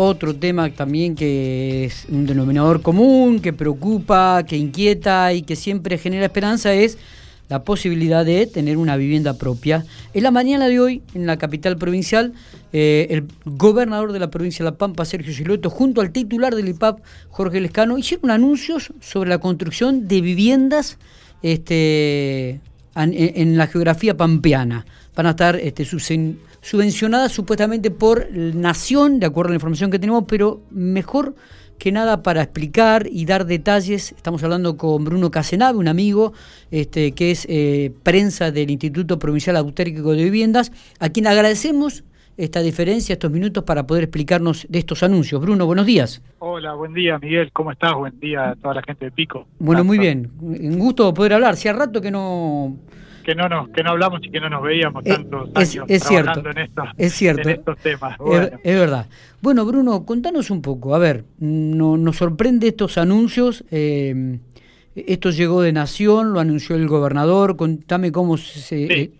otro tema también que es un denominador común, que preocupa, que inquieta y que siempre genera esperanza es la posibilidad de tener una vivienda propia. En la mañana de hoy, en la capital provincial, eh, el gobernador de la provincia de La Pampa, Sergio Silueto, junto al titular del IPAP, Jorge Lescano, hicieron anuncios sobre la construcción de viviendas este, en, la geografía pampeana. Van a estar este, subvencionadas supuestamente por Nación, de acuerdo a la información que tenemos, pero mejor que nada para explicar y dar detalles. Estamos hablando con Bruno Casenave, un amigo este, que es eh, prensa del Instituto Provincial Autárquico de Viviendas, a quien agradecemos esta diferencia, estos minutos para poder explicarnos de estos anuncios. Bruno, buenos días. Hola, buen día Miguel, ¿cómo estás? Buen día a toda la gente de Pico. Bueno, muy bien, un gusto poder hablar. Si rato que no que no nos que no hablamos y que no nos veíamos eh, tantos años es, trabajando en estos, es cierto. estos temas. Es, verdad. Bueno, Bruno, contanos un poco. A ver, no, nos sorprende estos anuncios. Eh, esto llegó de Nación, lo anunció el gobernador. Contame cómo se... Eh,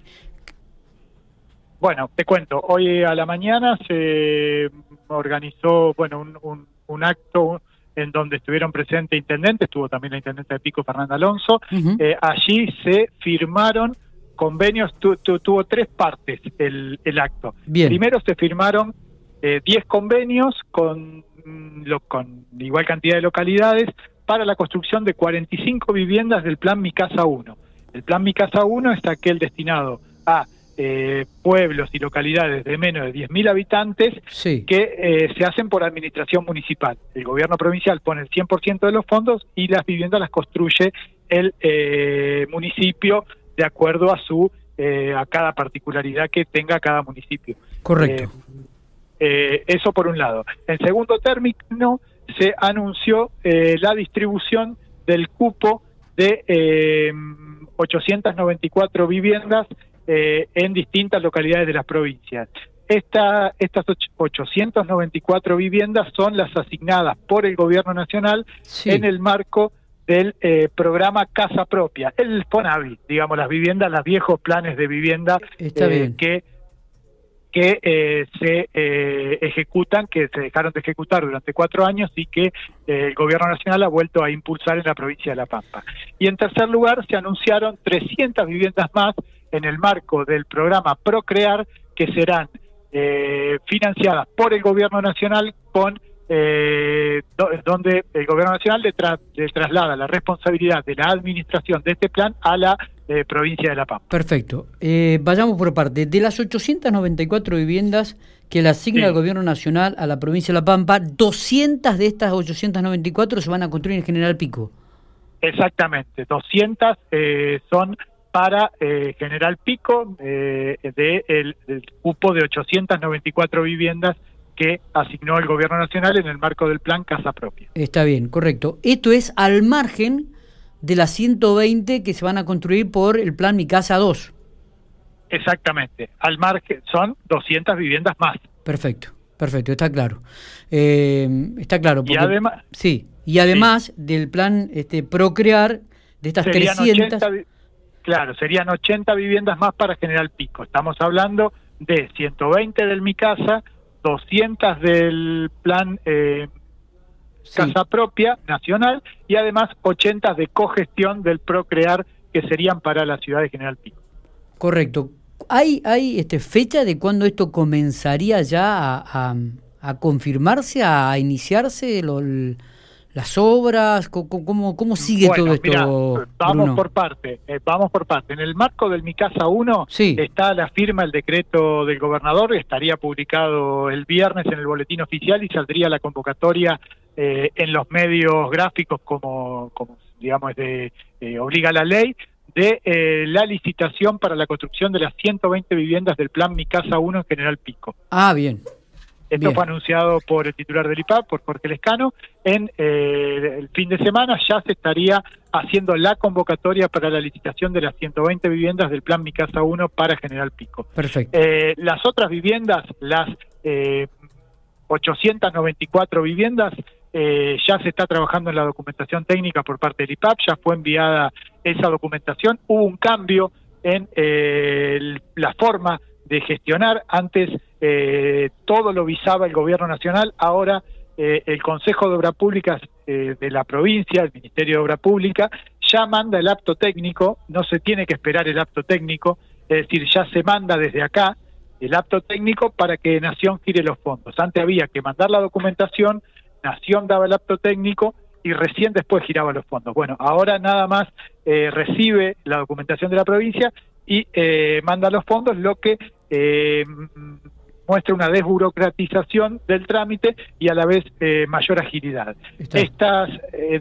bueno, te cuento. Hoy a la mañana se organizó, bueno, un, un, acto en donde estuvieron presentes intendentes, estuvo también la intendente de Pico, Fernanda Alonso. Eh, allí se firmaron convenios, tuvo tres partes el, el acto. Primero se firmaron 10 eh, convenios con, mm, lo, con igual cantidad de localidades para la construcción de 45 viviendas del Plan Mi Casa 1. El Plan Mi Casa 1 es aquel destinado a eh, pueblos y localidades de menos de 10.000 habitantes que eh, se hacen por administración municipal. El gobierno provincial pone el 100% de los fondos y las viviendas las construye el eh, municipio de acuerdo a su a cada particularidad que tenga cada municipio. Correcto. eso por un lado. En segundo término, se anunció la distribución del cupo de 894 viviendas eh, en distintas localidades de las provincias. Esta, estas 894 viviendas son las asignadas por el Gobierno Nacional en el marco del eh, programa Casa Propia, el FONAVI, digamos, las viviendas, los viejos planes de vivienda eh, que que se ejecutan, que se dejaron de ejecutar durante cuatro años y que el Gobierno Nacional ha vuelto a impulsar en la provincia de La Pampa. Y en tercer lugar, se anunciaron 300 viviendas más en el marco del programa Procrear, que serán eh, financiadas por el Gobierno Nacional con eh, donde el Gobierno Nacional le, traslada la responsabilidad de la administración de este plan a la eh, provincia de La Pampa. Perfecto. vayamos por parte. De las 894 viviendas que le asigna el Gobierno Nacional a la provincia de La Pampa, 200 de estas 894 se van a construir en General Pico. Exactamente, 200 son para eh, General Pico eh, de el, cupo de 894 viviendas que asignó el Gobierno Nacional en el marco del plan Casa Propia. Está bien, correcto. Esto es al margen de las 120 que se van a construir por el plan Mi Casa 2. Exactamente, al margen son 200 viviendas más. Perfecto, perfecto, está claro. Eh, está claro. y además, sí, y además del plan este, Procrear, de estas 300... Claro, serían 80 viviendas más para General Pico. Estamos hablando de 120 del Mi Casa, 200 del plan eh, Casa Propia Nacional y además 80 de cogestión del Procrear que serían para la ciudad de General Pico. Correcto. ¿Hay, hay este, fecha de cuándo esto comenzaría ya a, a, confirmarse, a iniciarse? Lo, las obras? ¿Cómo, cómo, sigue todo esto? vamos por parte, eh, vamos por parte. En el marco del Mi Casa 1 está la firma, el decreto del gobernador, estaría publicado el viernes en el boletín oficial y saldría la convocatoria eh, en los medios gráficos como, como digamos, de, eh, obliga la ley, de la licitación para la construcción de las 120 viviendas del plan Mi Casa 1 en General Pico. Ah, bien. Esto fue anunciado por el titular del IPAP, por Jorge Lescano. En eh, el fin de semana ya se estaría haciendo la convocatoria para la licitación de las 120 viviendas del Plan Mi Casa 1 para General Pico. Perfecto. Eh, las otras viviendas, las 894 eh, viviendas, ya se está trabajando en la documentación técnica por parte del IPAP, ya fue enviada esa documentación. Hubo un cambio en la forma de gestionar. Antes eh, todo lo visaba el gobierno nacional, ahora eh, el Consejo de Obras Públicas de la provincia, el Ministerio de Obra Pública, ya manda el apto técnico, no se tiene que esperar el apto técnico, es decir, ya se manda desde acá el apto técnico para que Nación gire los fondos. Antes había que mandar la documentación, Nación daba el apto técnico y recién después giraba los fondos. Bueno, ahora nada más eh, recibe la documentación de la provincia y eh, manda los fondos, lo que eh, muestra una desburocratización del trámite y a la vez mayor agilidad. Estas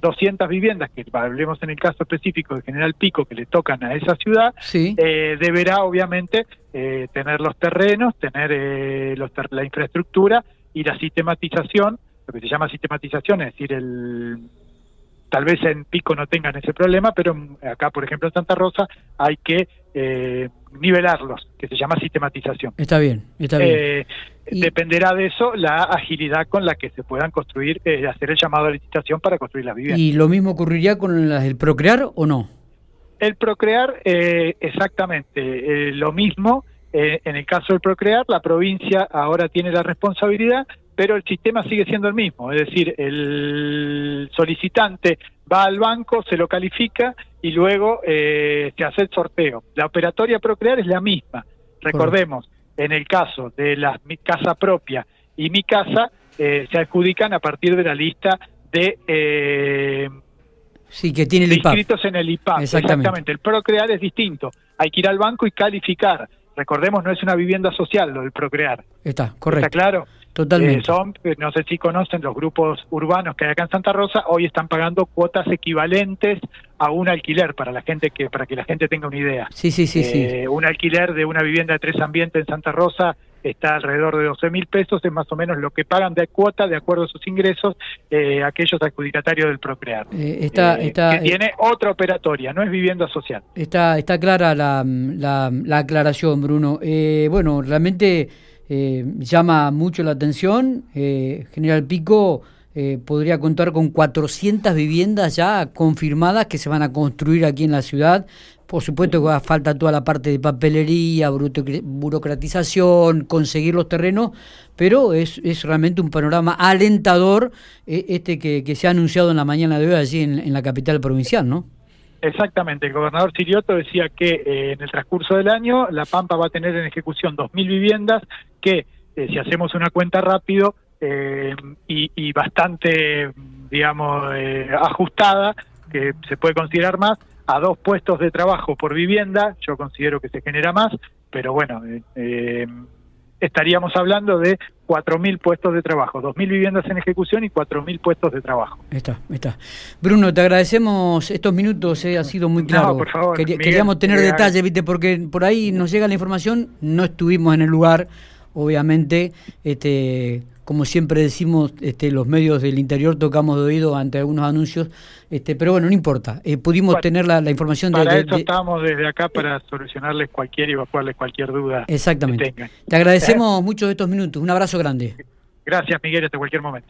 200 viviendas, que hablemos en el caso específico de General Pico, que le tocan a esa ciudad, deberá obviamente tener los terrenos, tener la infraestructura y la sistematización lo que se llama sistematización, es decir, el tal vez en Pico no tengan ese problema, pero acá, por ejemplo, en Santa Rosa hay que eh, nivelarlos, que se llama sistematización. Está bien, está bien. Eh, dependerá de eso la agilidad con la que se puedan construir, eh, hacer el llamado a licitación para construir las viviendas. ¿Y lo mismo ocurriría con las del Procrear o no? El Procrear, exactamente, lo mismo. en el caso del Procrear, la provincia ahora tiene la responsabilidad pero el sistema sigue siendo el mismo, es decir, el solicitante va al banco, se lo califica y luego eh, se hace el sorteo. La operatoria Procrear es la misma. Recordemos, en el caso de la mi casa propia y mi casa, eh, se adjudican a partir de la lista de... Eh, sí, que tiene el inscritos en el IPAP. Exactamente. El Procrear es distinto. Hay que ir al banco y calificar. Recordemos, no es una vivienda social lo del Procrear. Está, correcto. ¿Está claro? Totalmente. Eh, son, eh, no sé si conocen los grupos urbanos que hay acá en Santa Rosa, hoy están pagando cuotas equivalentes a un alquiler para la gente que para que la gente tenga una idea. Sí, sí, sí, sí. Eh, un alquiler de una vivienda de tres ambientes en Santa Rosa está alrededor de 12 mil pesos, es más o menos lo que pagan de cuota de acuerdo a sus ingresos aquellos adjudicatarios del Procrear. está, está, que tiene otra operatoria, no es vivienda social. Está, está clara la, la, la aclaración, Bruno. bueno, realmente eh, llama mucho la atención. Eh, General Pico eh, podría contar con 400 viviendas ya confirmadas que se van a construir aquí en la ciudad. Por supuesto que falta toda la parte de papelería, burocratización, conseguir los terrenos, pero es, es realmente un panorama alentador este que, se ha anunciado en la mañana de hoy allí en, en la capital provincial, ¿no? Exactamente, el gobernador Sirioto decía que eh, en el transcurso del año La Pampa va a tener en ejecución 2.000 viviendas que, eh, si hacemos una cuenta rápido eh, y, bastante, digamos, ajustada, que se puede considerar más, a dos puestos de trabajo por vivienda, yo considero que se genera más, pero bueno, estaríamos hablando de 4.000 puestos de trabajo, 2.000 viviendas en ejecución y 4.000 puestos de trabajo. Está, está. Bruno, te agradecemos estos minutos, eh, ha sido muy claro. por favor, queríamos tener detalles, ¿viste? porque por ahí nos llega la información, no estuvimos en el lugar, obviamente, este como siempre decimos, este, los medios del interior tocamos de oído ante algunos anuncios, este, pero bueno, no importa, eh, pudimos tener la, información para de... Para eso estamos desde acá para solucionarles cualquier y evacuarles cualquier duda Exactamente. Te agradecemos mucho estos minutos, un abrazo grande. Gracias Miguel, hasta cualquier momento.